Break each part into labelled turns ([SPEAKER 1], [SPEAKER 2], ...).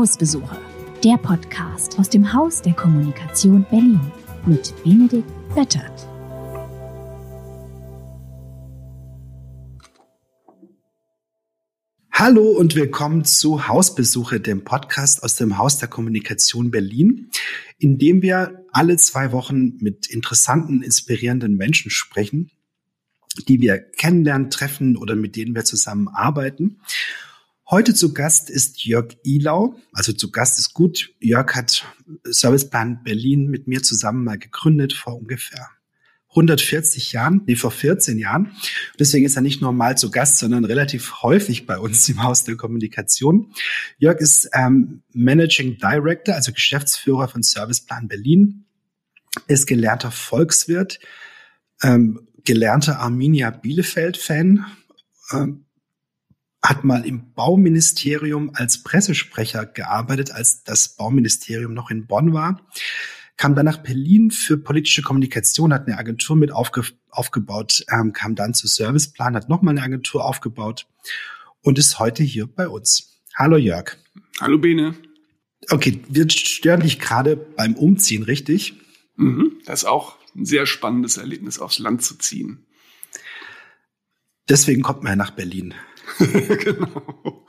[SPEAKER 1] Hausbesuche, der Podcast aus dem Haus der Kommunikation Berlin mit Benedikt Böttert.
[SPEAKER 2] Hallo und willkommen zu Hausbesuche, dem Podcast aus dem Haus der Kommunikation Berlin, in dem wir alle zwei Wochen mit interessanten, inspirierenden Menschen sprechen, die wir kennenlernen, treffen oder mit denen wir zusammenarbeiten. Heute zu Gast ist Jörg Ilau. Also zu Gast ist gut. Jörg hat Serviceplan Berlin mit mir zusammen mal gegründet vor ungefähr 140 Jahren, nee, vor 14 Jahren. Deswegen ist er nicht nur mal zu Gast, sondern relativ häufig bei uns im Haus der Kommunikation. Jörg ist ähm, Managing Director, also Geschäftsführer von Serviceplan Berlin, ist gelernter Volkswirt, ähm, gelernter Arminia Bielefeld-Fan, ähm, hat mal im Bauministerium als Pressesprecher gearbeitet, als das Bauministerium noch in Bonn war, kam dann nach Berlin für politische Kommunikation, hat eine Agentur mit aufge aufgebaut, ähm, kam dann zu Serviceplan, hat nochmal eine Agentur aufgebaut und ist heute hier bei uns. Hallo Jörg.
[SPEAKER 3] Hallo Bene.
[SPEAKER 2] Okay, wir stören dich gerade beim Umziehen, richtig?
[SPEAKER 3] Mhm, das ist auch ein sehr spannendes Erlebnis, aufs Land zu ziehen.
[SPEAKER 2] Deswegen kommt man ja nach Berlin.
[SPEAKER 3] genau.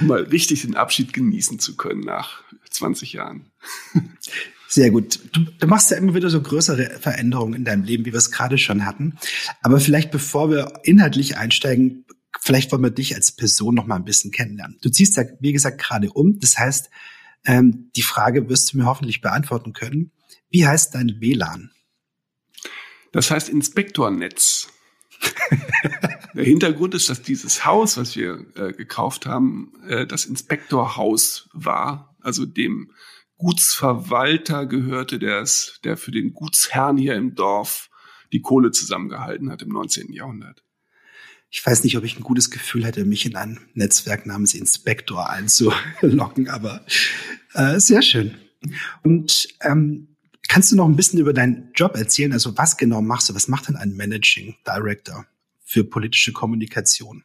[SPEAKER 3] Mal richtig den Abschied genießen zu können nach 20 Jahren.
[SPEAKER 2] Sehr gut. Du, du, machst ja immer wieder so größere Veränderungen in deinem Leben, wie wir es gerade schon hatten. Aber vielleicht bevor wir inhaltlich einsteigen, vielleicht wollen wir dich als Person noch mal ein bisschen kennenlernen. Du ziehst ja, wie gesagt, gerade um. Das heißt, ähm, die Frage wirst du mir hoffentlich beantworten können. Wie heißt dein WLAN?
[SPEAKER 3] Das heißt Inspektornetz. Der Hintergrund ist, dass dieses Haus, was wir äh, gekauft haben, äh, das Inspektorhaus war, also dem Gutsverwalter gehörte, der, für den Gutsherrn hier im Dorf die Kohle zusammengehalten hat im 19. Jahrhundert.
[SPEAKER 2] Ich weiß nicht, ob ich ein gutes Gefühl hätte, mich in ein Netzwerk namens Inspektor einzulocken, aber äh, sehr schön. Und ähm, kannst du noch ein bisschen über deinen Job erzählen? Also was genau machst du? Was macht denn ein Managing Director für politische Kommunikation?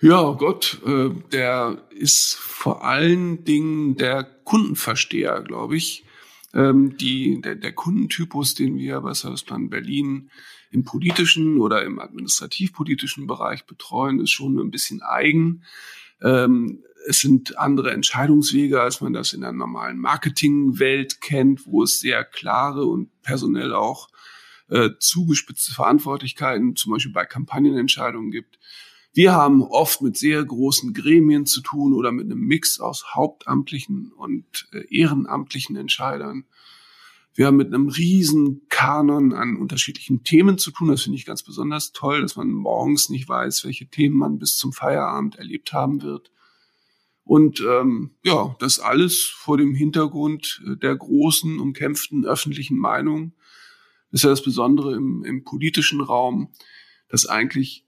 [SPEAKER 3] Ja, Gott, äh, der ist vor allen Dingen der Kundenversteher, glaube ich. Ähm, die, der, der Kundentypus, den wir bei Serviceplan Berlin im politischen oder im administrativ-politischen Bereich betreuen, ist schon ein bisschen eigen. Ähm, es sind andere Entscheidungswege, als man das in der normalen Marketingwelt kennt, wo es sehr klare und personell auch äh, zugespitzte Verantwortlichkeiten, zum Beispiel bei Kampagnenentscheidungen gibt. Wir haben oft mit sehr großen Gremien zu tun oder mit einem Mix aus hauptamtlichen und äh, ehrenamtlichen Entscheidern. Wir haben mit einem riesen Kanon an unterschiedlichen Themen zu tun. Das finde ich ganz besonders toll, dass man morgens nicht weiß, welche Themen man bis zum Feierabend erlebt haben wird. Und ähm, ja, das alles vor dem Hintergrund äh, der großen, umkämpften öffentlichen Meinung. Ist ja das Besondere im, im politischen Raum, dass eigentlich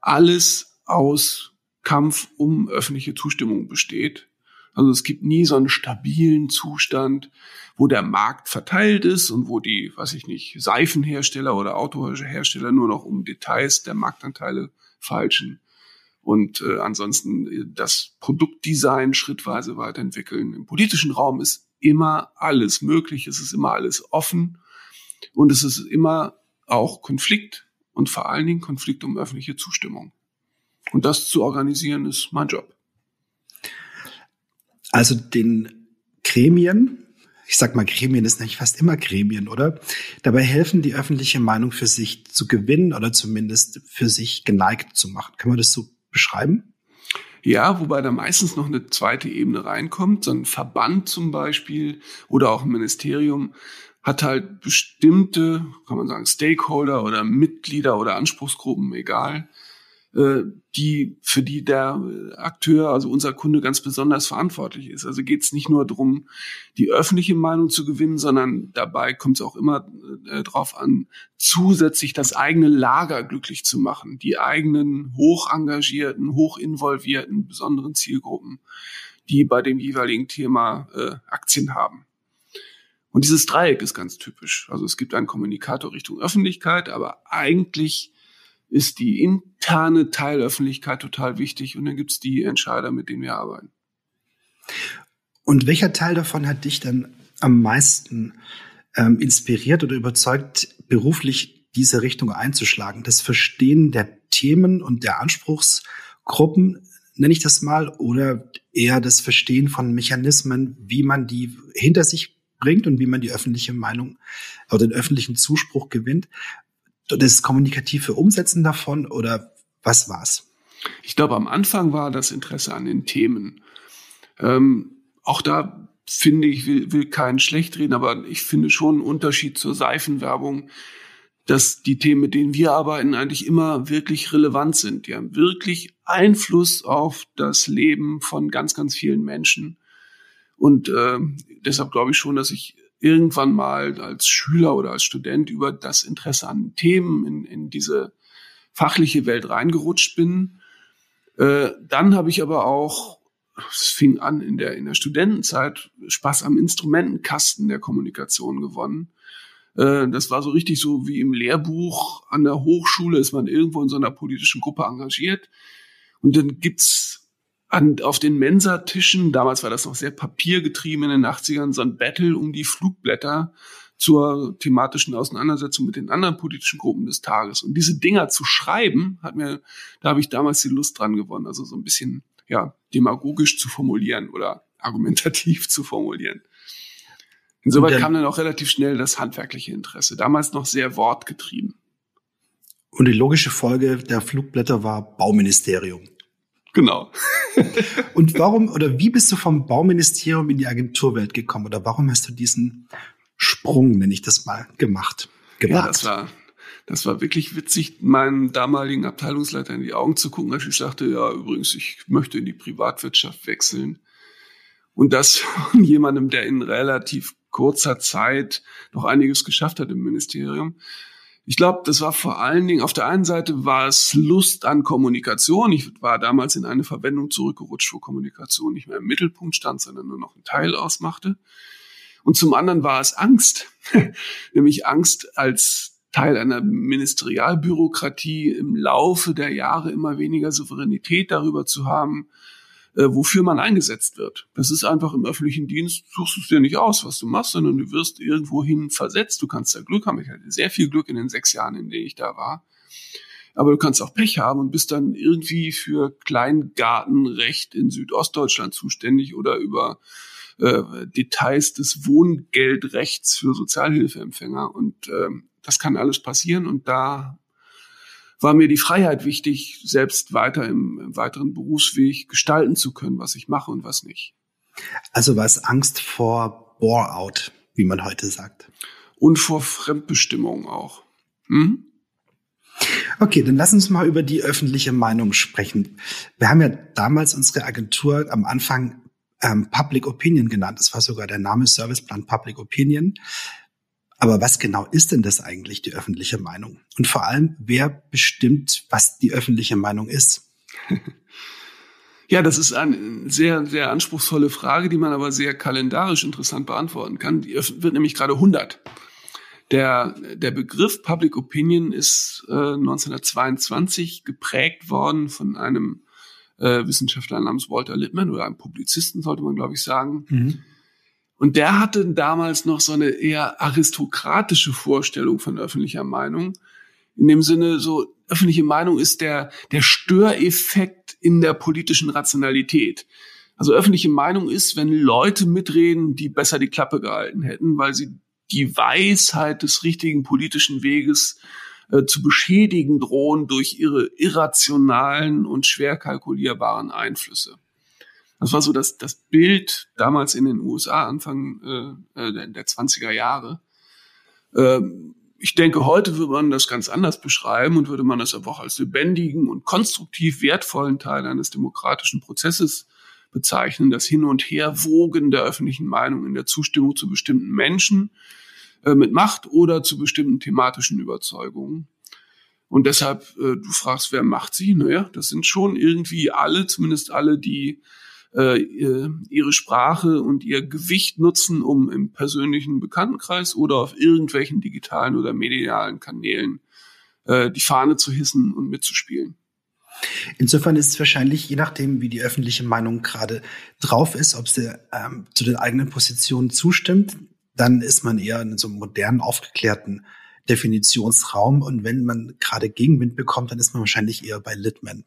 [SPEAKER 3] alles aus Kampf um öffentliche Zustimmung besteht. Also es gibt nie so einen stabilen Zustand, wo der Markt verteilt ist und wo die, weiß ich nicht, Seifenhersteller oder Autohersteller nur noch um Details der Marktanteile falschen und äh, ansonsten das Produktdesign schrittweise weiterentwickeln. Im politischen Raum ist immer alles möglich, es ist immer alles offen und es ist immer auch Konflikt und vor allen Dingen Konflikt um öffentliche Zustimmung. Und das zu organisieren ist mein Job.
[SPEAKER 2] Also den Gremien, ich sag mal, Gremien ist nicht fast immer Gremien, oder? Dabei helfen, die öffentliche Meinung für sich zu gewinnen oder zumindest für sich geneigt zu machen. Kann man das so beschreiben?
[SPEAKER 3] Ja, wobei da meistens noch eine zweite Ebene reinkommt. So ein Verband zum Beispiel oder auch ein Ministerium hat halt bestimmte, kann man sagen, Stakeholder oder Mitglieder oder Anspruchsgruppen, egal, äh, die, für die der Akteur, also unser Kunde ganz besonders verantwortlich ist. Also geht es nicht nur darum, die öffentliche Meinung zu gewinnen, sondern dabei kommt es auch immer äh, darauf an, zusätzlich das eigene Lager glücklich zu machen, die eigenen hoch engagierten, hoch involvierten, besonderen Zielgruppen, die bei dem jeweiligen Thema äh, Aktien haben. Und dieses Dreieck ist ganz typisch. Also es gibt einen Kommunikator Richtung Öffentlichkeit, aber eigentlich ist die interne Teilöffentlichkeit total wichtig und dann gibt's die Entscheider, mit denen wir arbeiten.
[SPEAKER 2] Und welcher Teil davon hat dich dann am meisten ähm, inspiriert oder überzeugt, beruflich diese Richtung einzuschlagen? Das Verstehen der Themen und der Anspruchsgruppen, nenne ich das mal, oder eher das Verstehen von Mechanismen, wie man die hinter sich bringt und wie man die öffentliche Meinung oder den öffentlichen Zuspruch gewinnt. Das kommunikative Umsetzen davon oder was war's?
[SPEAKER 3] Ich glaube, am Anfang war das Interesse an den Themen. Ähm, auch da finde ich, will, will keinen schlecht reden, aber ich finde schon einen Unterschied zur Seifenwerbung, dass die Themen, mit denen wir arbeiten, eigentlich immer wirklich relevant sind. Die haben wirklich Einfluss auf das Leben von ganz, ganz vielen Menschen. Und äh, deshalb glaube ich schon, dass ich irgendwann mal als Schüler oder als Student über das Interesse an Themen in, in diese fachliche Welt reingerutscht bin. Äh, dann habe ich aber auch, es fing an in der, in der Studentenzeit, Spaß am Instrumentenkasten der Kommunikation gewonnen. Äh, das war so richtig so wie im Lehrbuch an der Hochschule ist man irgendwo in so einer politischen Gruppe engagiert. Und dann gibt's an, auf den Mensatischen, damals war das noch sehr papiergetrieben in den 80ern, so ein Battle um die Flugblätter zur thematischen Auseinandersetzung mit den anderen politischen Gruppen des Tages. Und diese Dinger zu schreiben, hat mir, da habe ich damals die Lust dran gewonnen, also so ein bisschen ja demagogisch zu formulieren oder argumentativ zu formulieren. Insoweit kam dann auch relativ schnell das handwerkliche Interesse, damals noch sehr wortgetrieben.
[SPEAKER 2] Und die logische Folge der Flugblätter war Bauministerium.
[SPEAKER 3] Genau.
[SPEAKER 2] und warum oder wie bist du vom Bauministerium in die Agenturwelt gekommen oder warum hast du diesen Sprung, nenne ich das mal, gemacht?
[SPEAKER 3] Gewagt? Ja, das war, das war wirklich witzig, meinem damaligen Abteilungsleiter in die Augen zu gucken, als ich sagte, ja, übrigens, ich möchte in die Privatwirtschaft wechseln. Und das von jemandem, der in relativ kurzer Zeit noch einiges geschafft hat im Ministerium. Ich glaube, das war vor allen Dingen, auf der einen Seite war es Lust an Kommunikation. Ich war damals in eine Verwendung zurückgerutscht, wo Kommunikation nicht mehr im Mittelpunkt stand, sondern nur noch ein Teil ausmachte. Und zum anderen war es Angst, nämlich Angst als Teil einer Ministerialbürokratie im Laufe der Jahre immer weniger Souveränität darüber zu haben, äh, wofür man eingesetzt wird. Das ist einfach im öffentlichen Dienst, suchst du es dir nicht aus, was du machst, sondern du wirst irgendwohin versetzt. Du kannst da Glück haben. Ich hatte sehr viel Glück in den sechs Jahren, in denen ich da war. Aber du kannst auch Pech haben und bist dann irgendwie für Kleingartenrecht in Südostdeutschland zuständig oder über äh, Details des Wohngeldrechts für Sozialhilfeempfänger. Und äh, das kann alles passieren. Und da war mir die Freiheit wichtig, selbst weiter im, im weiteren Berufsweg gestalten zu können, was ich mache und was nicht.
[SPEAKER 2] Also war es Angst vor Bore-out, wie man heute sagt.
[SPEAKER 3] Und vor Fremdbestimmung auch. Hm?
[SPEAKER 2] Okay, dann lass uns mal über die öffentliche Meinung sprechen. Wir haben ja damals unsere Agentur am Anfang ähm, Public Opinion genannt. Das war sogar der Name Serviceplan Public Opinion. Aber was genau ist denn das eigentlich, die öffentliche Meinung? Und vor allem, wer bestimmt, was die öffentliche Meinung ist?
[SPEAKER 3] Ja, das ist eine sehr, sehr anspruchsvolle Frage, die man aber sehr kalendarisch interessant beantworten kann. Die wird nämlich gerade 100. Der, der Begriff Public Opinion ist äh, 1922 geprägt worden von einem äh, Wissenschaftler namens Walter Lippmann oder einem Publizisten, sollte man, glaube ich, sagen. Mhm und der hatte damals noch so eine eher aristokratische Vorstellung von öffentlicher Meinung. In dem Sinne, so öffentliche Meinung ist der, der Störeffekt in der politischen Rationalität. Also öffentliche Meinung ist, wenn Leute mitreden, die besser die Klappe gehalten hätten, weil sie die Weisheit des richtigen politischen Weges äh, zu beschädigen drohen durch ihre irrationalen und schwer kalkulierbaren Einflüsse. Das war so das, das Bild damals in den USA, Anfang äh, äh der 20er Jahre. Ähm, ich denke, heute würde man das ganz anders beschreiben und würde man das aber auch als lebendigen und konstruktiv wertvollen Teil eines demokratischen Prozesses bezeichnen, das Hin- und Herwogen der öffentlichen Meinung in der Zustimmung zu bestimmten Menschen äh, mit Macht oder zu bestimmten thematischen Überzeugungen. Und deshalb, äh, du fragst, wer macht sie? Naja, das sind schon irgendwie alle, zumindest alle, die äh, ihre Sprache und ihr Gewicht nutzen, um im persönlichen Bekanntenkreis oder auf irgendwelchen digitalen oder medialen Kanälen äh, die Fahne zu hissen und mitzuspielen.
[SPEAKER 2] Insofern ist es wahrscheinlich, je nachdem, wie die öffentliche Meinung gerade drauf ist, ob sie ähm, zu den eigenen Positionen zustimmt, dann ist man eher in so einem modernen, aufgeklärten Definitionsraum. Und wenn man gerade Gegenwind bekommt, dann ist man wahrscheinlich eher bei Litman.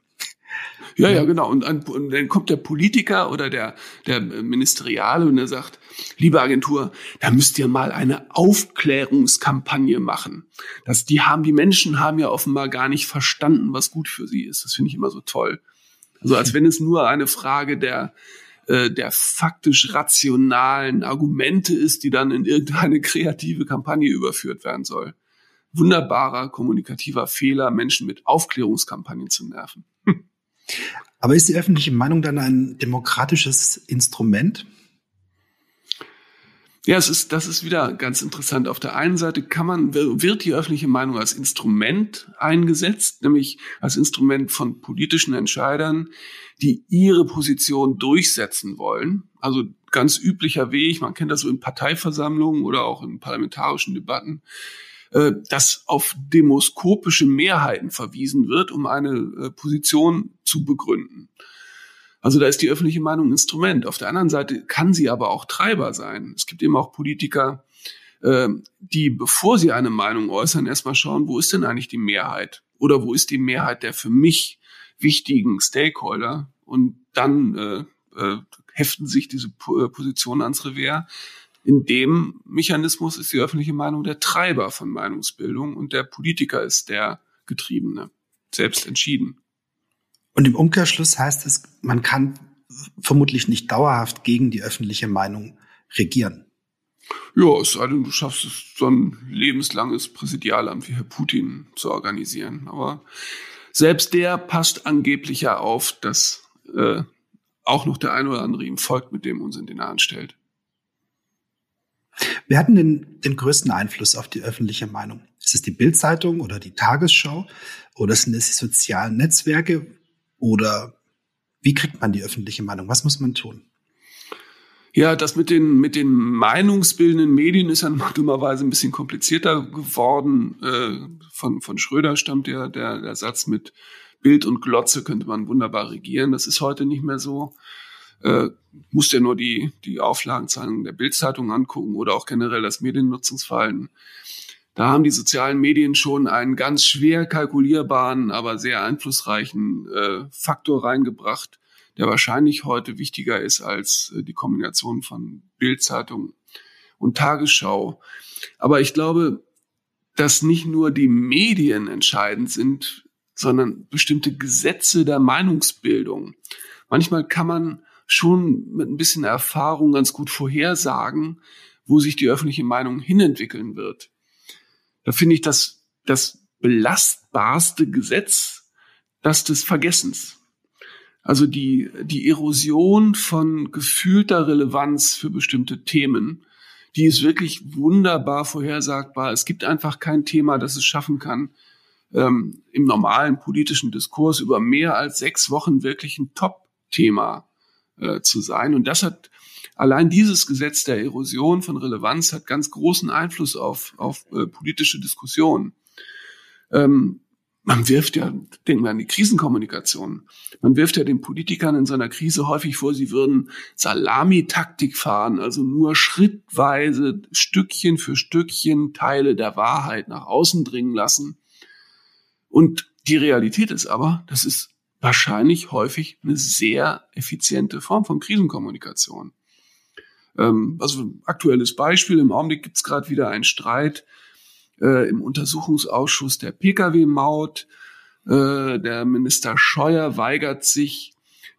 [SPEAKER 3] Ja, ja, genau. Und, und, dann kommt der Politiker oder der, der Ministeriale und er sagt, liebe Agentur, da müsst ihr mal eine Aufklärungskampagne machen. Das, die haben, die Menschen haben ja offenbar gar nicht verstanden, was gut für sie ist. Das finde ich immer so toll. Also als wenn es nur eine Frage der, äh, der faktisch rationalen Argumente ist, die dann in irgendeine kreative Kampagne überführt werden soll. Wunderbarer kommunikativer Fehler, Menschen mit Aufklärungskampagnen zu nerven.
[SPEAKER 2] Aber ist die öffentliche Meinung dann ein demokratisches Instrument?
[SPEAKER 3] Ja, es ist, das ist wieder ganz interessant. Auf der einen Seite kann man, wird die öffentliche Meinung als Instrument eingesetzt, nämlich als Instrument von politischen Entscheidern, die ihre Position durchsetzen wollen. Also ganz üblicher Weg, man kennt das so in Parteiversammlungen oder auch in parlamentarischen Debatten, äh, dass auf demoskopische Mehrheiten verwiesen wird, um eine äh, Position zu begründen. Also da ist die öffentliche Meinung ein Instrument. Auf der anderen Seite kann sie aber auch Treiber sein. Es gibt eben auch Politiker, äh, die, bevor sie eine Meinung äußern, erstmal schauen, wo ist denn eigentlich die Mehrheit? Oder wo ist die Mehrheit der für mich wichtigen Stakeholder? Und dann äh, äh, heften sich diese Positionen ans Revers in dem Mechanismus ist die öffentliche Meinung der Treiber von Meinungsbildung und der Politiker ist der Getriebene, selbst entschieden.
[SPEAKER 2] Und im Umkehrschluss heißt es, man kann vermutlich nicht dauerhaft gegen die öffentliche Meinung regieren.
[SPEAKER 3] Ja, es sei denn, du schaffst es, so ein lebenslanges Präsidialamt wie Herr Putin zu organisieren. Aber selbst der passt angeblich ja auf, dass äh, auch noch der ein oder andere ihm folgt, mit dem Unsinn, den er anstellt.
[SPEAKER 2] Wer hat denn den, den größten Einfluss auf die öffentliche Meinung? Ist es die Bildzeitung oder die Tagesschau? Oder sind es die sozialen Netzwerke? Oder wie kriegt man die öffentliche Meinung? Was muss man tun?
[SPEAKER 3] Ja, das mit den, mit den meinungsbildenden Medien ist ja dummerweise ein bisschen komplizierter geworden. Äh, von, von Schröder stammt ja der, der Satz mit Bild und Glotze könnte man wunderbar regieren. Das ist heute nicht mehr so äh, musst ja nur die, die Auflagenzahlen der Bildzeitung angucken oder auch generell das Mediennutzungsverhalten. Da haben die sozialen Medien schon einen ganz schwer kalkulierbaren, aber sehr einflussreichen äh, Faktor reingebracht, der wahrscheinlich heute wichtiger ist als äh, die Kombination von Bildzeitung und Tagesschau. Aber ich glaube, dass nicht nur die Medien entscheidend sind, sondern bestimmte Gesetze der Meinungsbildung. Manchmal kann man schon mit ein bisschen Erfahrung ganz gut vorhersagen, wo sich die öffentliche Meinung hinentwickeln wird. Da finde ich das, das belastbarste Gesetz das des Vergessens. Also die, die Erosion von gefühlter Relevanz für bestimmte Themen, die ist wirklich wunderbar vorhersagbar. Es gibt einfach kein Thema, das es schaffen kann, ähm, im normalen politischen Diskurs über mehr als sechs Wochen wirklich ein Top-Thema äh, zu sein. Und das hat allein dieses Gesetz der Erosion von Relevanz hat ganz großen Einfluss auf, auf äh, politische Diskussionen. Ähm, man wirft ja, denken wir an die Krisenkommunikation, man wirft ja den Politikern in so einer Krise häufig vor, sie würden Salamitaktik fahren, also nur schrittweise, Stückchen für Stückchen Teile der Wahrheit nach außen dringen lassen. Und die Realität ist aber, das ist wahrscheinlich häufig eine sehr effiziente Form von Krisenkommunikation. Ähm, also aktuelles Beispiel, im Augenblick gibt es gerade wieder einen Streit äh, im Untersuchungsausschuss der Pkw-Maut. Äh, der Minister Scheuer weigert sich,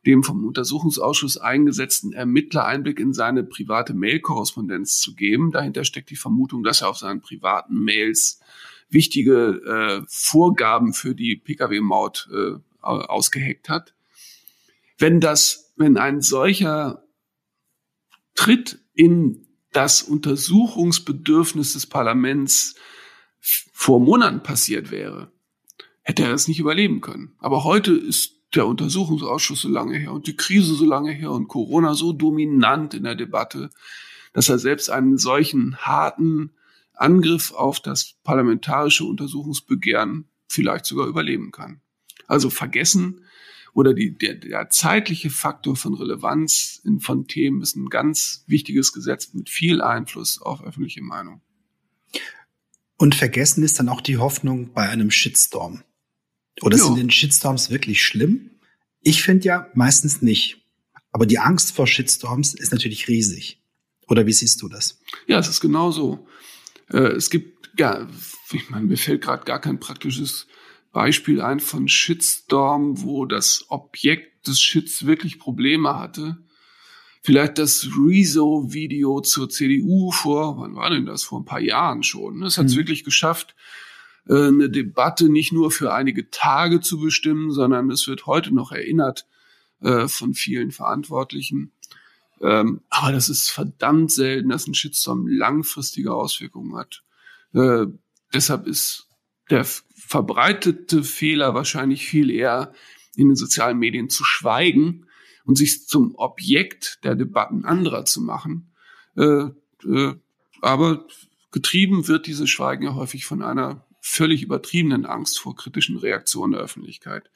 [SPEAKER 3] dem vom Untersuchungsausschuss eingesetzten Ermittler Einblick in seine private Mail-Korrespondenz zu geben. Dahinter steckt die Vermutung, dass er auf seinen privaten Mails wichtige äh, Vorgaben für die Pkw-Maut äh, ausgeheckt hat. Wenn das, wenn ein solcher Tritt in das Untersuchungsbedürfnis des Parlaments vor Monaten passiert wäre, hätte er es nicht überleben können. Aber heute ist der Untersuchungsausschuss so lange her und die Krise so lange her und Corona so dominant in der Debatte, dass er selbst einen solchen harten Angriff auf das parlamentarische Untersuchungsbegehren vielleicht sogar überleben kann. Also vergessen oder die, der, der zeitliche Faktor von Relevanz in, von Themen ist ein ganz wichtiges Gesetz mit viel Einfluss auf öffentliche Meinung.
[SPEAKER 2] Und vergessen ist dann auch die Hoffnung bei einem Shitstorm. Oder jo. sind denn Shitstorms wirklich schlimm? Ich finde ja meistens nicht. Aber die Angst vor Shitstorms ist natürlich riesig. Oder wie siehst du das?
[SPEAKER 3] Ja, es ist genau so. Äh, es gibt, ja, ich meine, mir fällt gerade gar kein praktisches Beispiel ein von Shitstorm, wo das Objekt des Shits wirklich Probleme hatte. Vielleicht das Rezo-Video zur CDU vor, wann war denn das? Vor ein paar Jahren schon. Es hat es mhm. wirklich geschafft, äh, eine Debatte nicht nur für einige Tage zu bestimmen, sondern es wird heute noch erinnert äh, von vielen Verantwortlichen. Ähm, aber das ist verdammt selten, dass ein Shitstorm langfristige Auswirkungen hat. Äh, deshalb ist der verbreitete Fehler wahrscheinlich viel eher in den sozialen Medien zu schweigen und sich zum Objekt der Debatten anderer zu machen. Äh, äh, aber getrieben wird dieses Schweigen ja häufig von einer völlig übertriebenen Angst vor kritischen Reaktionen der Öffentlichkeit.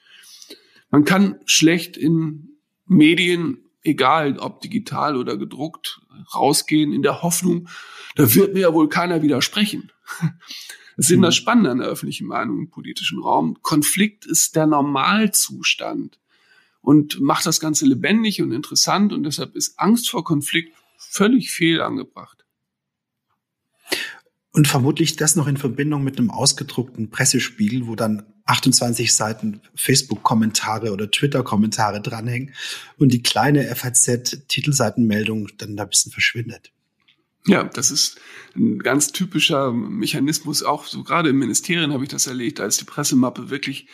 [SPEAKER 3] Man kann schlecht in Medien, egal ob digital oder gedruckt, rausgehen in der Hoffnung, da wird mir ja wohl keiner widersprechen. Das ist eben das mhm. Spannende an der öffentlichen Meinung im politischen Raum. Konflikt ist der Normalzustand und macht das Ganze lebendig und interessant und deshalb ist Angst vor Konflikt völlig fehl angebracht.
[SPEAKER 2] Und vermutlich das noch in Verbindung mit einem ausgedruckten Pressespiegel, wo dann 28 Seiten Facebook-Kommentare oder Twitter-Kommentare dranhängen und die kleine FAZ-Titelseitenmeldung dann da ein bisschen verschwindet.
[SPEAKER 3] Ja, das ist ein ganz typischer Mechanismus. Auch so gerade im Ministerien habe ich das erlebt, da ist die Pressemappe wirklich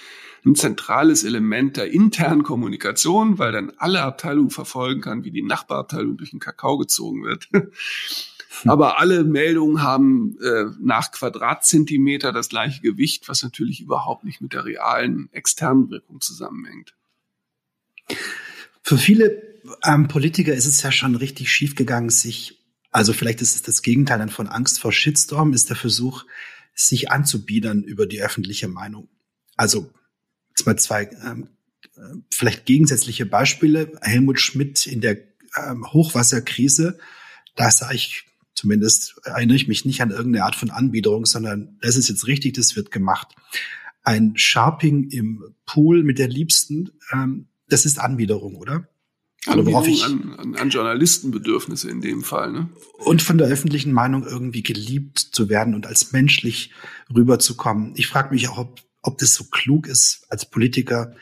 [SPEAKER 3] ein zentrales Element der internen Kommunikation, weil dann alle Abteilungen verfolgen kann, wie die Nachbarabteilung durch den Kakao gezogen wird. Hm. Aber alle Meldungen haben äh, nach Quadratzentimeter das gleiche Gewicht, was natürlich überhaupt nicht mit der realen externen Wirkung zusammenhängt.
[SPEAKER 2] Für viele ähm, Politiker ist es ja schon richtig schief gegangen, sich also vielleicht ist es das Gegenteil dann von Angst vor Shitstorm, ist der Versuch, sich anzubiedern über die öffentliche Meinung. Also jetzt mal zwei ähm, vielleicht gegensätzliche Beispiele. Helmut Schmidt in der ähm, Hochwasserkrise, da sah ich zumindest, erinnere ich mich nicht an irgendeine Art von Anbiederung, sondern das ist jetzt richtig, das wird gemacht. Ein Sharping im Pool mit der Liebsten, ähm, das ist Anbiederung, oder?
[SPEAKER 3] Also worauf ich an, an, Journalistenbedürfnisse in dem Fall. Ne?
[SPEAKER 2] Und von der öffentlichen Meinung irgendwie geliebt zu werden und als menschlich rüberzukommen. Ich frage mich auch, ob, ob das so klug ist, als Politiker,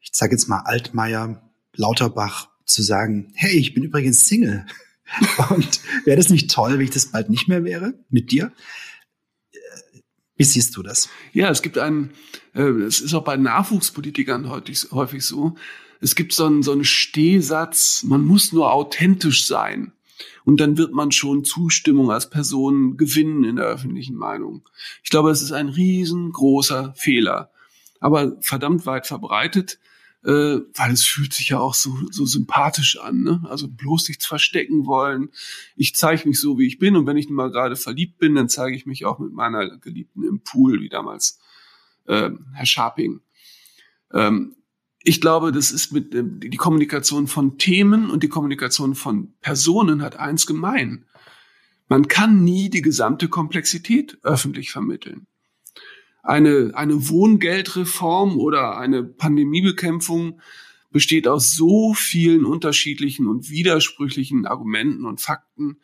[SPEAKER 2] ich sage jetzt mal Altmaier, Lauterbach, zu sagen, hey, ich bin übrigens Single. Und wäre das nicht toll, wenn ich das bald nicht mehr wäre mit dir? Wie siehst du das?
[SPEAKER 3] Ja, es gibt einen, äh, es ist auch bei Nachwuchspolitikern häufig, häufig so, es gibt so einen, so einen Stehsatz, man muss nur authentisch sein. Und dann wird man schon Zustimmung als Person gewinnen in der öffentlichen Meinung. Ich glaube, es ist ein riesengroßer Fehler, aber verdammt weit verbreitet, äh, weil es fühlt sich ja auch so, so sympathisch an. Ne? Also bloß nichts verstecken wollen. Ich zeige mich so, wie ich bin. Und wenn ich mal gerade verliebt bin, dann zeige ich mich auch mit meiner Geliebten im Pool, wie damals äh, Herr Scharping. Ähm, ich glaube, das ist mit ähm, die Kommunikation von Themen und die Kommunikation von Personen hat eins gemein. Man kann nie die gesamte Komplexität öffentlich vermitteln. Eine, eine Wohngeldreform oder eine Pandemiebekämpfung besteht aus so vielen unterschiedlichen und widersprüchlichen Argumenten und Fakten,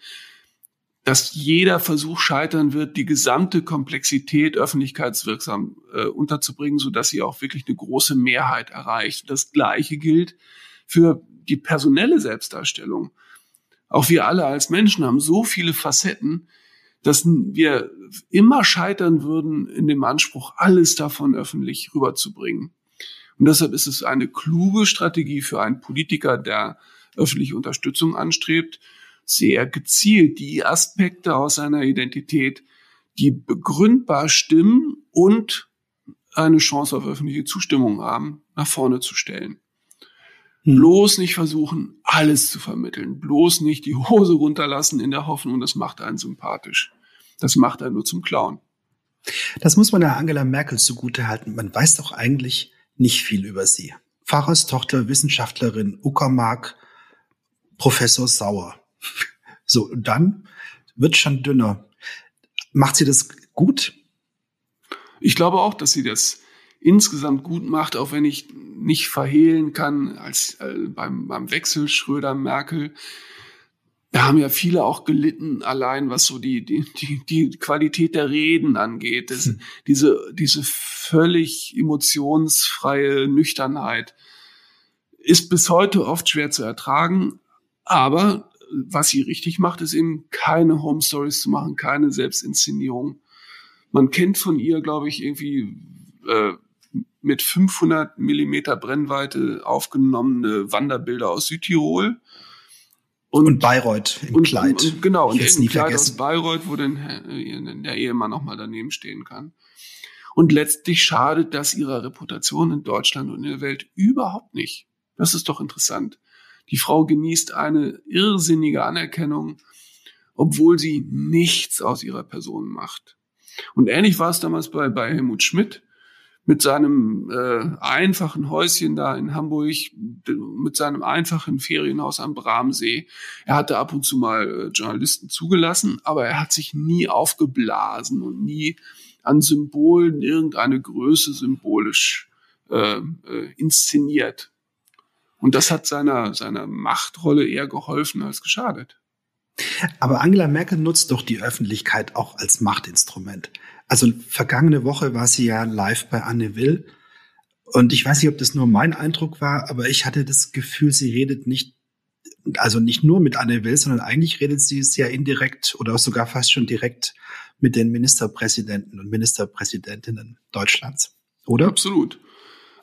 [SPEAKER 3] dass jeder Versuch scheitern wird, die gesamte Komplexität öffentlichkeitswirksam äh, unterzubringen, so dass sie auch wirklich eine große Mehrheit erreicht. Das Gleiche gilt für die personelle Selbstdarstellung. Auch wir alle als Menschen haben so viele Facetten, dass wir immer scheitern würden in dem Anspruch, alles davon öffentlich rüberzubringen. Und deshalb ist es eine kluge Strategie für einen Politiker, der öffentliche Unterstützung anstrebt, sehr gezielt die Aspekte aus seiner Identität, die begründbar stimmen und eine Chance auf öffentliche Zustimmung haben, nach vorne zu stellen. Hm. Bloß nicht versuchen, alles zu vermitteln. Bloß nicht die Hose runterlassen in der Hoffnung, das macht einen sympathisch. Das macht einen nur zum Clown.
[SPEAKER 2] Das muss man ja Angela Merkel zugute halten. Man weiß doch eigentlich nicht viel über sie. Pfarrerstochter, Wissenschaftlerin, Uckermark, Professor Sauer. So, und dann wird schon dünner. Macht sie das gut?
[SPEAKER 3] Ich glaube auch, dass sie das insgesamt gut macht, auch wenn ich nicht verhehlen kann, als äh, beim, beim Wechsel Schröder-Merkel, da haben ja viele auch gelitten, allein was so die, die, die, die Qualität der Reden angeht. Das, hm. Diese, diese völlig emotionsfreie Nüchternheit ist bis heute oft schwer zu ertragen. Aber was sie richtig macht, ist eben keine Home Stories zu machen, keine Selbstinszenierung. Man kennt von ihr, glaube ich, irgendwie äh, mit 500 Millimeter Brennweite aufgenommene Wanderbilder aus Südtirol.
[SPEAKER 2] Und, und Bayreuth im
[SPEAKER 3] und,
[SPEAKER 2] Kleid.
[SPEAKER 3] Und, genau, und in Kleid vergessen. aus Bayreuth, wo dann äh, der Ehemann nochmal daneben stehen kann. Und letztlich schadet das ihrer Reputation in Deutschland und in der Welt überhaupt nicht. Das ist doch interessant. Die Frau genießt eine irrsinnige Anerkennung, obwohl sie nichts aus ihrer Person macht. Und ähnlich war es damals bei, bei Helmut Schmidt mit seinem äh, einfachen Häuschen da in Hamburg, mit seinem einfachen Ferienhaus am Bramsee. Er hatte ab und zu mal äh, Journalisten zugelassen, aber er hat sich nie aufgeblasen und nie an Symbolen irgendeine Größe symbolisch äh, äh, inszeniert. Und das hat seiner, seiner Machtrolle eher geholfen als geschadet.
[SPEAKER 2] Aber Angela Merkel nutzt doch die Öffentlichkeit auch als Machtinstrument. Also vergangene Woche war sie ja live bei Anne Will. Und ich weiß nicht, ob das nur mein Eindruck war, aber ich hatte das Gefühl, sie redet nicht, also nicht nur mit Anne Will, sondern eigentlich redet sie sehr indirekt oder sogar fast schon direkt mit den Ministerpräsidenten und Ministerpräsidentinnen Deutschlands. Oder?
[SPEAKER 3] Absolut.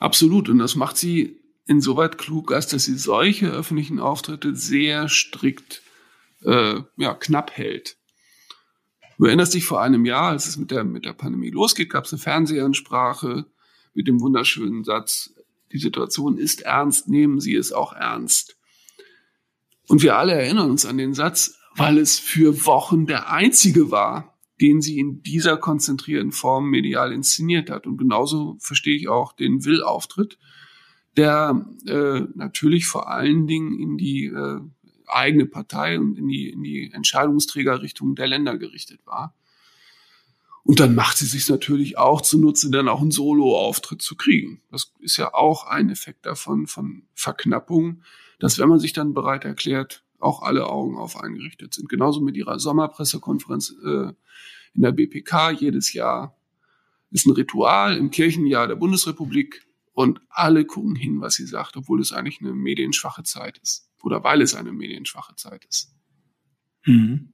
[SPEAKER 3] Absolut. Und das macht sie insoweit klug, als dass sie solche öffentlichen Auftritte sehr strikt äh, ja, knapp hält. Du erinnerst dich vor einem Jahr, als es mit der, mit der Pandemie losgeht, gab es eine Fernsehansprache mit dem wunderschönen Satz, die Situation ist ernst, nehmen Sie es auch ernst. Und wir alle erinnern uns an den Satz, weil es für Wochen der einzige war, den sie in dieser konzentrierten Form medial inszeniert hat. Und genauso verstehe ich auch den Will-Auftritt, der äh, natürlich vor allen Dingen in die äh, eigene Partei und in die, in die Entscheidungsträgerrichtung der Länder gerichtet war. Und dann macht sie sich natürlich auch zunutze, dann auch einen Solo-Auftritt zu kriegen. Das ist ja auch ein Effekt davon, von Verknappung, dass wenn man sich dann bereit erklärt, auch alle Augen auf eingerichtet sind. Genauso mit ihrer Sommerpressekonferenz äh, in der BPK jedes Jahr. Ist ein Ritual im Kirchenjahr der Bundesrepublik und alle gucken hin, was sie sagt, obwohl es eigentlich eine medienschwache Zeit ist. Oder weil es eine medienschwache Zeit ist.
[SPEAKER 2] Mhm.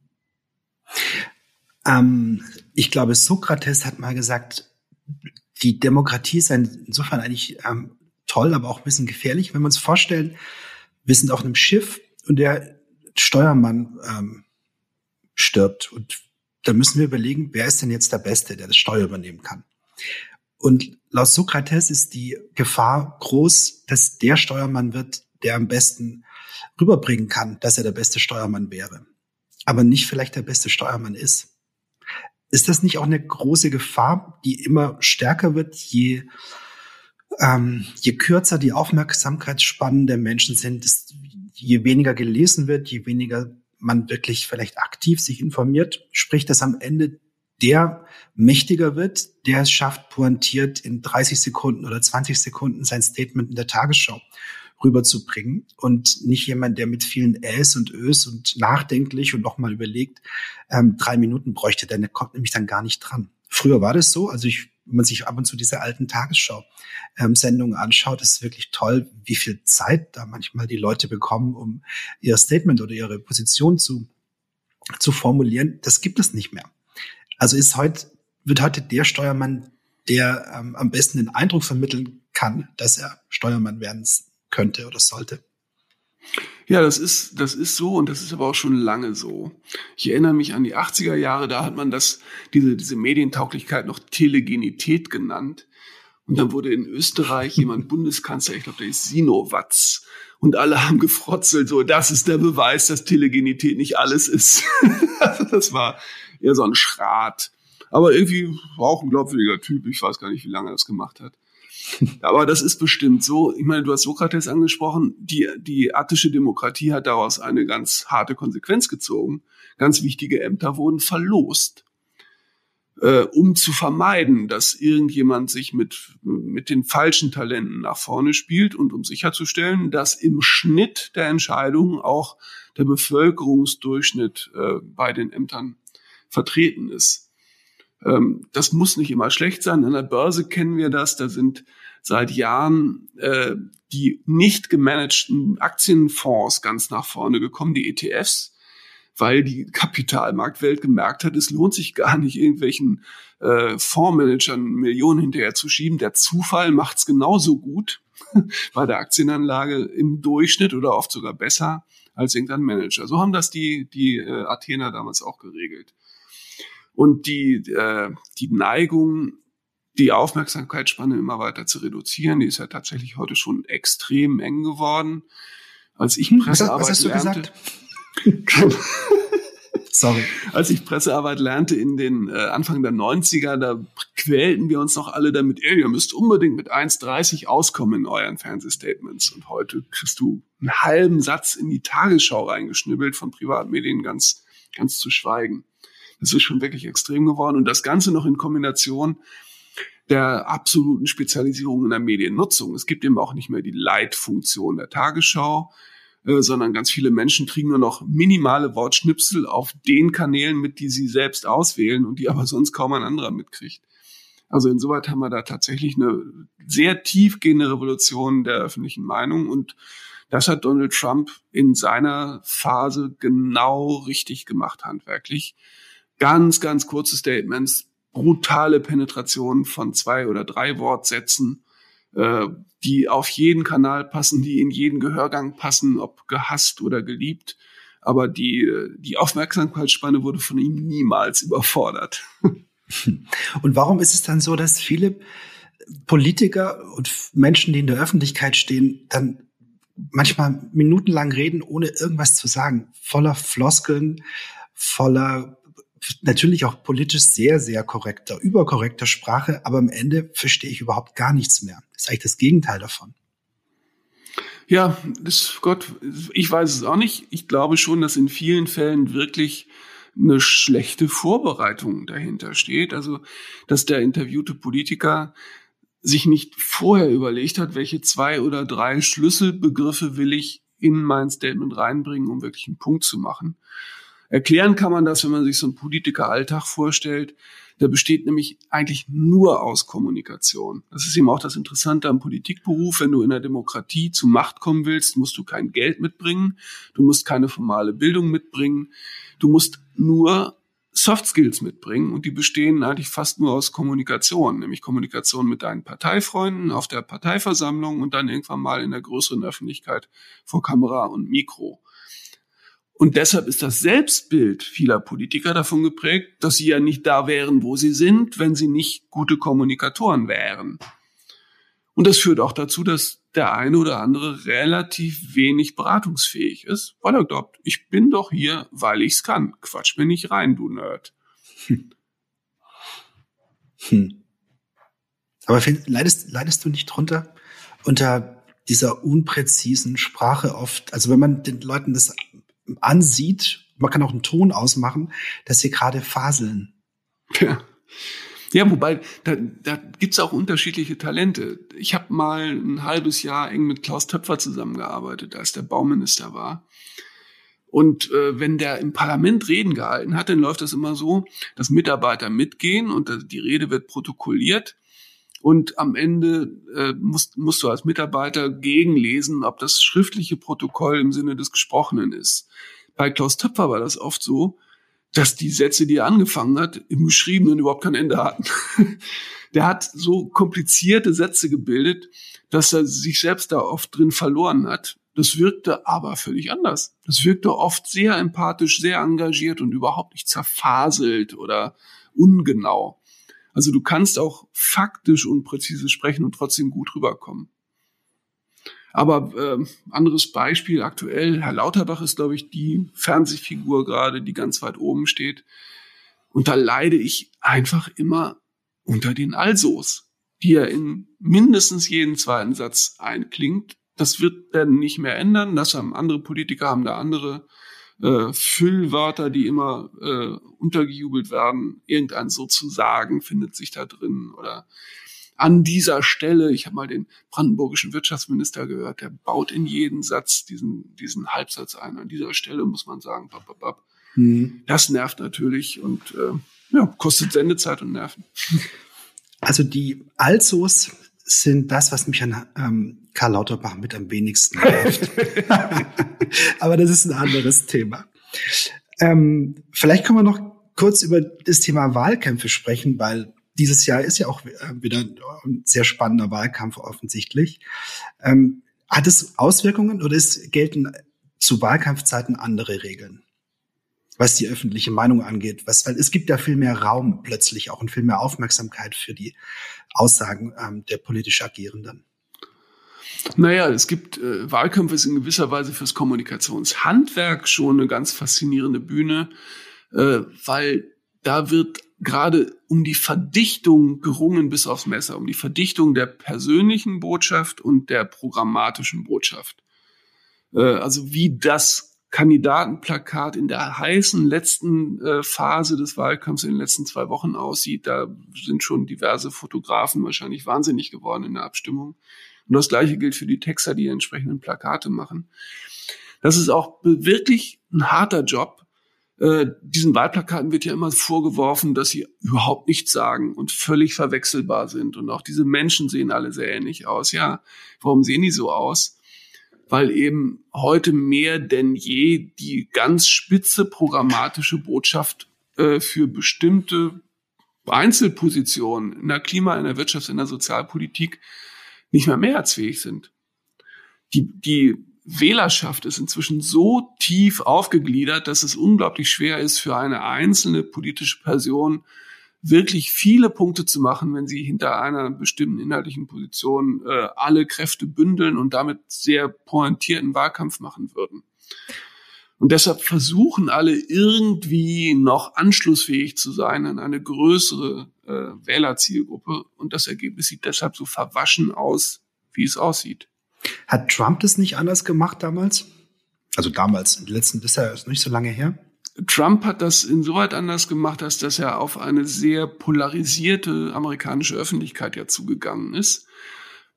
[SPEAKER 2] Ähm, ich glaube, Sokrates hat mal gesagt, die Demokratie ist insofern eigentlich ähm, toll, aber auch ein bisschen gefährlich. Wenn wir uns vorstellen, wir sind auf einem Schiff und der Steuermann ähm, stirbt. Und da müssen wir überlegen, wer ist denn jetzt der Beste, der das Steuer übernehmen kann. Und laut Sokrates ist die Gefahr groß, dass der Steuermann wird, der am besten rüberbringen kann, dass er der beste Steuermann wäre, aber nicht vielleicht der beste Steuermann ist. Ist das nicht auch eine große Gefahr, die immer stärker wird, je, ähm, je kürzer die Aufmerksamkeitsspannen der Menschen sind, ist, je weniger gelesen wird, je weniger man wirklich vielleicht aktiv sich informiert, sprich, dass am Ende der mächtiger wird, der es schafft, pointiert in 30 Sekunden oder 20 Sekunden sein Statement in der Tagesschau rüberzubringen und nicht jemand, der mit vielen Äs und Ös und nachdenklich und nochmal überlegt, ähm, drei Minuten bräuchte, denn der kommt nämlich dann gar nicht dran. Früher war das so, also ich, wenn man sich ab und zu diese alten Tagesschau-Sendungen ähm, anschaut, ist wirklich toll, wie viel Zeit da manchmal die Leute bekommen, um ihr Statement oder ihre Position zu, zu formulieren. Das gibt es nicht mehr. Also ist heute, wird heute der Steuermann, der ähm, am besten den Eindruck vermitteln kann, dass er Steuermann werden könnte oder sollte.
[SPEAKER 3] Ja, das ist, das ist so und das ist aber auch schon lange so. Ich erinnere mich an die 80er Jahre, da hat man das, diese, diese Medientauglichkeit noch Telegenität genannt. Und dann wurde in Österreich jemand Bundeskanzler, ich glaube, der ist Sinowatz. Und alle haben gefrotzelt, so, das ist der Beweis, dass Telegenität nicht alles ist. also das war eher so ein Schrat. Aber irgendwie war auch ein glaubwürdiger Typ. Ich weiß gar nicht, wie lange er das gemacht hat. Aber das ist bestimmt so. Ich meine, du hast Sokrates angesprochen. Die, die attische Demokratie hat daraus eine ganz harte Konsequenz gezogen. Ganz wichtige Ämter wurden verlost, äh, um zu vermeiden, dass irgendjemand sich mit, mit den falschen Talenten nach vorne spielt und um sicherzustellen, dass im Schnitt der Entscheidungen auch der Bevölkerungsdurchschnitt äh, bei den Ämtern vertreten ist. Ähm, das muss nicht immer schlecht sein. An der Börse kennen wir das. Da sind seit Jahren äh, die nicht gemanagten Aktienfonds ganz nach vorne gekommen, die ETFs, weil die Kapitalmarktwelt gemerkt hat, es lohnt sich gar nicht, irgendwelchen äh, Fondsmanagern Millionen hinterher zu schieben. Der Zufall macht's genauso gut bei der Aktienanlage im Durchschnitt oder oft sogar besser als irgendein Manager. So haben das die, die äh, Athener damals auch geregelt. Und die, äh, die Neigung, die Aufmerksamkeitsspanne immer weiter zu reduzieren, die ist ja tatsächlich heute schon extrem eng geworden. Als ich Pressearbeit
[SPEAKER 2] was, was hast du
[SPEAKER 3] lernte,
[SPEAKER 2] gesagt? Sorry.
[SPEAKER 3] Als ich Pressearbeit lernte in den äh, Anfang der 90er, da quälten wir uns noch alle damit, ey, ihr müsst unbedingt mit 1,30 auskommen in euren Fernsehstatements. Und heute kriegst du einen halben Satz in die Tagesschau reingeschnibbelt, von Privatmedien ganz, ganz zu schweigen. Das ist schon wirklich extrem geworden. Und das Ganze noch in Kombination der absoluten Spezialisierung in der Mediennutzung. Es gibt eben auch nicht mehr die Leitfunktion der Tagesschau, äh, sondern ganz viele Menschen kriegen nur noch minimale Wortschnipsel auf den Kanälen mit, die sie selbst auswählen und die aber sonst kaum ein anderer mitkriegt. Also insoweit haben wir da tatsächlich eine sehr tiefgehende Revolution der öffentlichen Meinung und das hat Donald Trump in seiner Phase genau richtig gemacht, handwerklich ganz, ganz kurze Statements, brutale Penetration von zwei oder drei Wortsätzen, äh, die auf jeden Kanal passen, die in jeden Gehörgang passen, ob gehasst oder geliebt. Aber die, die Aufmerksamkeitsspanne wurde von ihm niemals überfordert.
[SPEAKER 2] Und warum ist es dann so, dass viele Politiker und Menschen, die in der Öffentlichkeit stehen, dann manchmal minutenlang reden, ohne irgendwas zu sagen, voller Floskeln, voller natürlich auch politisch sehr, sehr korrekter, überkorrekter Sprache, aber am Ende verstehe ich überhaupt gar nichts mehr. Das ist eigentlich das Gegenteil davon.
[SPEAKER 3] Ja, das Gott, ich weiß es auch nicht. Ich glaube schon, dass in vielen Fällen wirklich eine schlechte Vorbereitung dahinter steht. Also, dass der interviewte Politiker sich nicht vorher überlegt hat, welche zwei oder drei Schlüsselbegriffe will ich in mein Statement reinbringen, um wirklich einen Punkt zu machen. Erklären kann man das, wenn man sich so einen Politikeralltag vorstellt. Der besteht nämlich eigentlich nur aus Kommunikation. Das ist eben auch das Interessante am Politikberuf. Wenn du in der Demokratie zu Macht kommen willst, musst du kein Geld mitbringen. Du musst keine formale Bildung mitbringen. Du musst nur Soft Skills mitbringen und die bestehen eigentlich fast nur aus Kommunikation, nämlich Kommunikation mit deinen Parteifreunden auf der Parteiversammlung und dann irgendwann mal in der größeren Öffentlichkeit vor Kamera und Mikro. Und deshalb ist das Selbstbild vieler Politiker davon geprägt, dass sie ja nicht da wären, wo sie sind, wenn sie nicht gute Kommunikatoren wären. Und das führt auch dazu, dass der eine oder andere relativ wenig beratungsfähig ist, weil er glaubt, ich bin doch hier, weil ich's kann. Quatsch mir nicht rein, du Nerd. Hm.
[SPEAKER 2] Hm. Aber leidest, leidest du nicht drunter unter dieser unpräzisen Sprache oft? Also wenn man den Leuten das ansieht, man kann auch einen Ton ausmachen, dass sie gerade faseln.
[SPEAKER 3] Ja. Ja, wobei, da, da gibt's auch unterschiedliche Talente. Ich habe mal ein halbes Jahr eng mit Klaus Töpfer zusammengearbeitet, als der Bauminister war. Und äh, wenn der im Parlament Reden gehalten hat, dann läuft das immer so, dass Mitarbeiter mitgehen und die Rede wird protokolliert. Und am Ende äh, musst, musst du als Mitarbeiter gegenlesen, ob das schriftliche Protokoll im Sinne des Gesprochenen ist. Bei Klaus Töpfer war das oft so, dass die Sätze, die er angefangen hat, im Geschriebenen überhaupt kein Ende hatten. Der hat so komplizierte Sätze gebildet, dass er sich selbst da oft drin verloren hat. Das wirkte aber völlig anders. Das wirkte oft sehr empathisch, sehr engagiert und überhaupt nicht zerfaselt oder ungenau. Also du kannst auch faktisch und präzise sprechen und trotzdem gut rüberkommen. Aber äh, anderes Beispiel aktuell, Herr Lauterbach ist, glaube ich, die Fernsehfigur gerade, die ganz weit oben steht. Und da leide ich einfach immer unter den Alsos. die ja in mindestens jeden zweiten Satz einklingt. Das wird dann nicht mehr ändern. Das haben andere Politiker, haben da andere äh, Füllwörter, die immer äh, untergejubelt werden. Irgendein sozusagen findet sich da drin oder an dieser Stelle, ich habe mal den brandenburgischen Wirtschaftsminister gehört, der baut in jeden Satz diesen, diesen Halbsatz ein. An dieser Stelle muss man sagen, bap, bap, bap. Mhm. das nervt natürlich und äh, ja, kostet Sendezeit und Nerven.
[SPEAKER 2] Also die Alsos sind das, was mich an ähm, Karl Lauterbach mit am wenigsten nervt. Aber das ist ein anderes Thema. Ähm, vielleicht können wir noch kurz über das Thema Wahlkämpfe sprechen, weil dieses Jahr ist ja auch äh, wieder ein sehr spannender Wahlkampf offensichtlich. Ähm, hat es Auswirkungen oder ist, gelten zu Wahlkampfzeiten andere Regeln? Was die öffentliche Meinung angeht, was, weil es gibt ja viel mehr Raum plötzlich auch und viel mehr Aufmerksamkeit für die Aussagen ähm, der politisch Agierenden.
[SPEAKER 3] Naja, es gibt äh, Wahlkämpfe ist in gewisser Weise fürs Kommunikationshandwerk schon eine ganz faszinierende Bühne, äh, weil da wird gerade um die Verdichtung gerungen bis aufs Messer, um die Verdichtung der persönlichen Botschaft und der programmatischen Botschaft. Äh, also wie das Kandidatenplakat in der heißen letzten äh, Phase des Wahlkampfs in den letzten zwei Wochen aussieht, da sind schon diverse Fotografen wahrscheinlich wahnsinnig geworden in der Abstimmung. Und das Gleiche gilt für die Texter, die entsprechenden Plakate machen. Das ist auch wirklich ein harter Job, äh, diesen Wahlplakaten wird ja immer vorgeworfen, dass sie überhaupt nichts sagen und völlig verwechselbar sind. Und auch diese Menschen sehen alle sehr ähnlich aus. Ja, warum sehen die so aus? Weil eben heute mehr denn je die ganz spitze programmatische Botschaft äh, für bestimmte Einzelpositionen in der Klima, in der Wirtschaft, in der Sozialpolitik nicht mehr mehrheitsfähig sind. Die, die Wählerschaft ist inzwischen so tief aufgegliedert, dass es unglaublich schwer ist für eine einzelne politische Person wirklich viele Punkte zu machen, wenn sie hinter einer bestimmten inhaltlichen Position äh, alle Kräfte bündeln und damit sehr pointierten Wahlkampf machen würden. Und deshalb versuchen alle irgendwie noch anschlussfähig zu sein an eine größere äh, Wählerzielgruppe. Und das Ergebnis sieht deshalb so verwaschen aus, wie es aussieht.
[SPEAKER 2] Hat Trump das nicht anders gemacht damals? Also damals, letzten, ist ja nicht so lange her.
[SPEAKER 3] Trump hat das insoweit anders gemacht, als dass er auf eine sehr polarisierte amerikanische Öffentlichkeit ja zugegangen ist.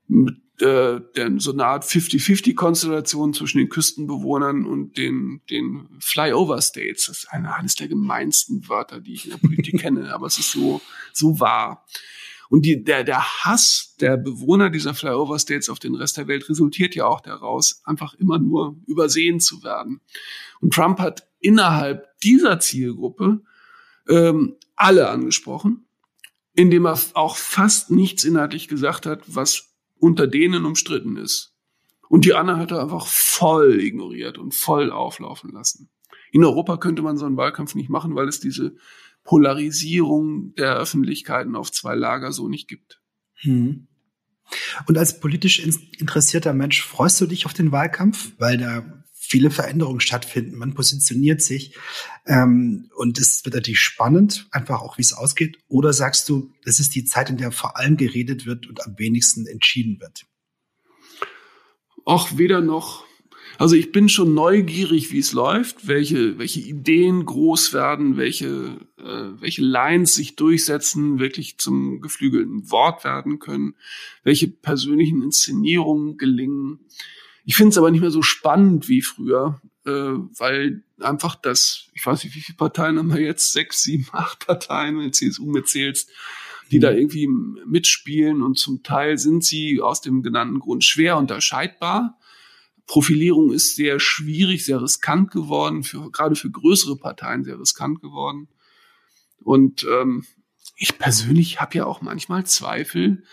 [SPEAKER 3] Mit äh, der, so eine Art 50-50-Konstellation zwischen den Küstenbewohnern und den, den Flyover States. Das ist eines der gemeinsten Wörter, die ich in der Politik kenne, aber es ist so, so wahr. Und die, der, der Hass der Bewohner dieser Flyover States auf den Rest der Welt resultiert ja auch daraus, einfach immer nur übersehen zu werden. Und Trump hat innerhalb dieser Zielgruppe ähm, alle angesprochen, indem er auch fast nichts inhaltlich gesagt hat, was unter denen umstritten ist. Und die anderen hat er einfach voll ignoriert und voll auflaufen lassen. In Europa könnte man so einen Wahlkampf nicht machen, weil es diese Polarisierung der Öffentlichkeiten auf zwei Lager so nicht gibt. Hm.
[SPEAKER 2] Und als politisch interessierter Mensch freust du dich auf den Wahlkampf, weil da viele Veränderungen stattfinden. Man positioniert sich ähm, und es wird natürlich spannend, einfach auch wie es ausgeht. Oder sagst du, es ist die Zeit, in der vor allem geredet wird und am wenigsten entschieden wird?
[SPEAKER 3] Auch weder noch. Also ich bin schon neugierig, wie es läuft, welche, welche Ideen groß werden, welche, äh, welche Lines sich durchsetzen, wirklich zum geflügelten Wort werden können, welche persönlichen Inszenierungen gelingen. Ich finde es aber nicht mehr so spannend wie früher, äh, weil einfach das, ich weiß nicht, wie viele Parteien haben wir jetzt? Sechs, sieben, acht Parteien, wenn du CSU mitzählst, die mhm. da irgendwie mitspielen und zum Teil sind sie aus dem genannten Grund schwer unterscheidbar Profilierung ist sehr schwierig, sehr riskant geworden, für, gerade für größere Parteien sehr riskant geworden. Und ähm, ich persönlich habe ja auch manchmal Zweifel,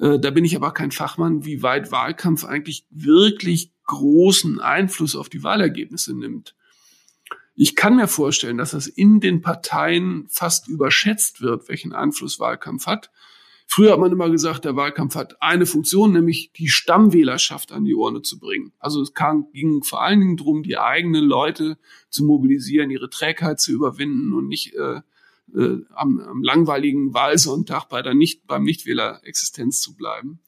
[SPEAKER 3] äh, da bin ich aber kein Fachmann, wie weit Wahlkampf eigentlich wirklich großen Einfluss auf die Wahlergebnisse nimmt. Ich kann mir vorstellen, dass das in den Parteien fast überschätzt wird, welchen Einfluss Wahlkampf hat. Früher hat man immer gesagt, der Wahlkampf hat eine Funktion, nämlich die Stammwählerschaft an die Urne zu bringen. Also es ging vor allen Dingen darum, die eigenen Leute zu mobilisieren, ihre Trägheit zu überwinden und nicht äh, äh, am, am langweiligen Wahlsonntag bei der nicht, beim Nichtwähler-Existenz zu bleiben.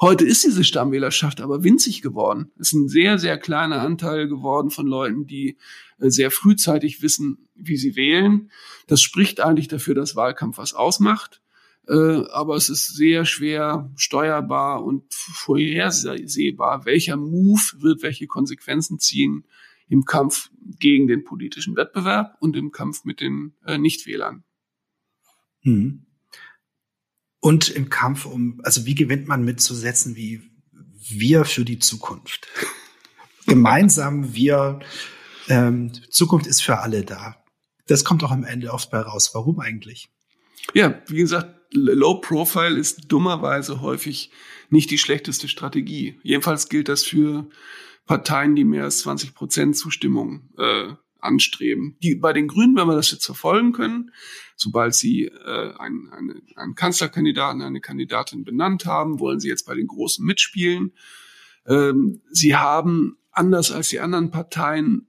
[SPEAKER 3] Heute ist diese Stammwählerschaft aber winzig geworden. Es ist ein sehr, sehr kleiner Anteil geworden von Leuten, die äh, sehr frühzeitig wissen, wie sie wählen. Das spricht eigentlich dafür, dass Wahlkampf was ausmacht. Äh, aber es ist sehr schwer steuerbar und vorhersehbar, welcher Move wird welche Konsequenzen ziehen im Kampf gegen den politischen Wettbewerb und im Kampf mit den äh, Nichtwählern.
[SPEAKER 2] Hm. Und im Kampf um, also wie gewinnt man mit so Sätzen wie wir für die Zukunft? Gemeinsam wir, ähm, Zukunft ist für alle da. Das kommt auch am Ende oft bei raus. Warum eigentlich?
[SPEAKER 3] Ja, wie gesagt, Low Profile ist dummerweise häufig nicht die schlechteste Strategie. Jedenfalls gilt das für Parteien, die mehr als 20 Prozent Zustimmung äh, anstreben. Die, bei den Grünen, wenn wir das jetzt verfolgen können, sobald sie äh, einen, eine, einen Kanzlerkandidaten, eine Kandidatin benannt haben, wollen sie jetzt bei den Großen mitspielen. Ähm, sie haben, anders als die anderen Parteien,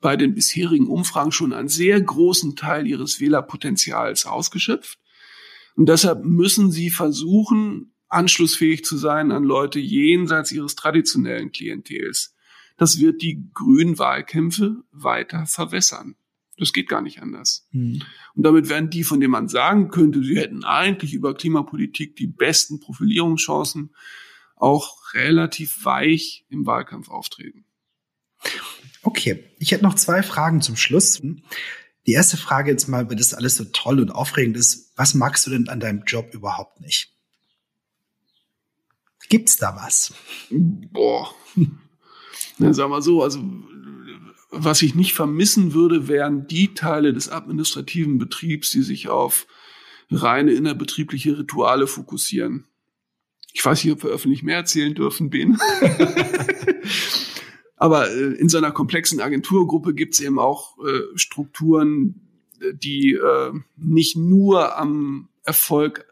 [SPEAKER 3] bei den bisherigen Umfragen schon einen sehr großen Teil ihres Wählerpotenzials ausgeschöpft. Und deshalb müssen sie versuchen, anschlussfähig zu sein an Leute jenseits ihres traditionellen Klientels. Das wird die grünen Wahlkämpfe weiter verwässern. Das geht gar nicht anders. Mhm. Und damit werden die, von denen man sagen könnte, sie hätten eigentlich über Klimapolitik die besten Profilierungschancen, auch relativ weich im Wahlkampf auftreten.
[SPEAKER 2] Okay, ich hätte noch zwei Fragen zum Schluss. Die erste Frage jetzt mal, weil das alles so toll und aufregend ist, was magst du denn an deinem Job überhaupt nicht? Gibt's da was?
[SPEAKER 3] Boah. Na, sag mal so, also was ich nicht vermissen würde, wären die Teile des administrativen Betriebs, die sich auf reine innerbetriebliche Rituale fokussieren. Ich weiß nicht, ob wir öffentlich mehr erzählen dürfen, Ben. Aber äh, in so einer komplexen Agenturgruppe gibt es eben auch äh, Strukturen, die äh, nicht nur am Erfolg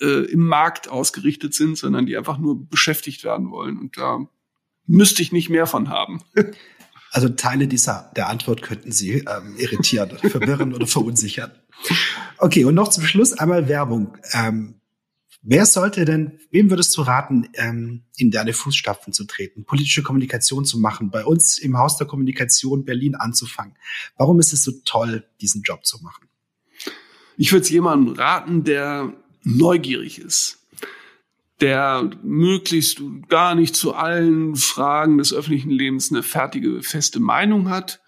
[SPEAKER 3] äh, im Markt ausgerichtet sind, sondern die einfach nur beschäftigt werden wollen. Und da müsste ich nicht mehr von haben.
[SPEAKER 2] Also Teile dieser der Antwort könnten Sie ähm, irritieren, verwirren oder verunsichern. Okay, und noch zum Schluss einmal Werbung. Ähm, wer sollte denn, wem würdest du raten, ähm, in deine Fußstapfen zu treten, politische Kommunikation zu machen, bei uns im Haus der Kommunikation Berlin anzufangen? Warum ist es so toll, diesen Job zu machen?
[SPEAKER 3] Ich würde es jemandem raten, der neugierig ist, der möglichst gar nicht zu allen Fragen des öffentlichen Lebens eine fertige, feste Meinung hat,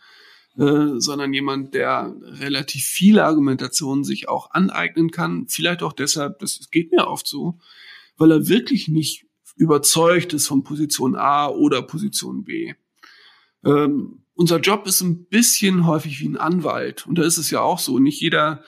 [SPEAKER 3] äh, sondern jemand, der relativ viele Argumentationen sich auch aneignen kann. Vielleicht auch deshalb, das geht mir oft so, weil er wirklich nicht überzeugt ist von Position A oder Position B. Ähm, unser Job ist ein bisschen häufig wie ein Anwalt. Und da ist es ja auch so. Nicht jeder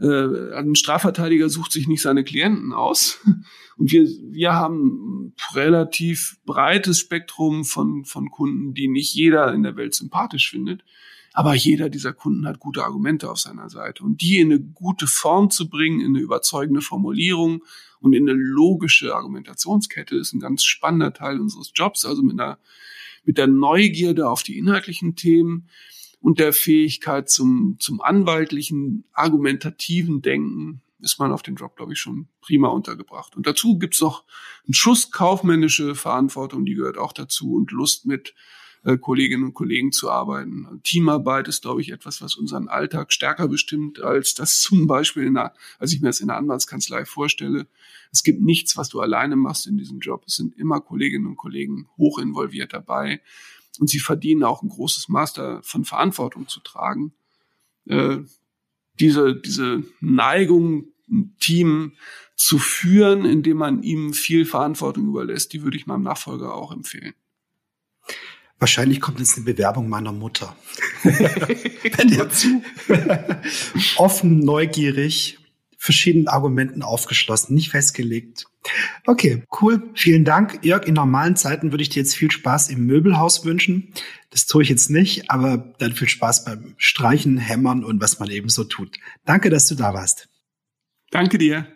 [SPEAKER 3] äh, ein Strafverteidiger sucht sich nicht seine Klienten aus. Und wir, wir haben relativ breites Spektrum von, von Kunden, die nicht jeder in der Welt sympathisch findet. Aber jeder dieser Kunden hat gute Argumente auf seiner Seite. Und die in eine gute Form zu bringen, in eine überzeugende Formulierung und in eine logische Argumentationskette ist ein ganz spannender Teil unseres Jobs. Also mit einer, mit der Neugierde auf die inhaltlichen Themen und der Fähigkeit zum, zum anwaltlichen, argumentativen Denken ist man auf den Job, glaube ich, schon prima untergebracht. Und dazu gibt's noch einen Schuss kaufmännische Verantwortung, die gehört auch dazu und Lust mit äh, Kolleginnen und Kollegen zu arbeiten. Teamarbeit ist, glaube ich, etwas, was unseren Alltag stärker bestimmt, als das zum Beispiel, in einer, als ich mir das in der Anwaltskanzlei vorstelle. Es gibt nichts, was du alleine machst in diesem Job. Es sind immer Kolleginnen und Kollegen hoch involviert dabei und sie verdienen auch ein großes Maß von Verantwortung zu tragen. Äh, diese, diese Neigung, ein Team zu führen, indem man ihm viel Verantwortung überlässt, die würde ich meinem Nachfolger auch empfehlen.
[SPEAKER 2] Wahrscheinlich kommt jetzt eine Bewerbung meiner Mutter. Wenn ihr zu offen, neugierig, verschiedenen Argumenten aufgeschlossen, nicht festgelegt. Okay, cool. Vielen Dank. Jörg, in normalen Zeiten würde ich dir jetzt viel Spaß im Möbelhaus wünschen. Das tue ich jetzt nicht, aber dann viel Spaß beim Streichen, Hämmern und was man eben so tut. Danke, dass du da warst.
[SPEAKER 3] Danke dir.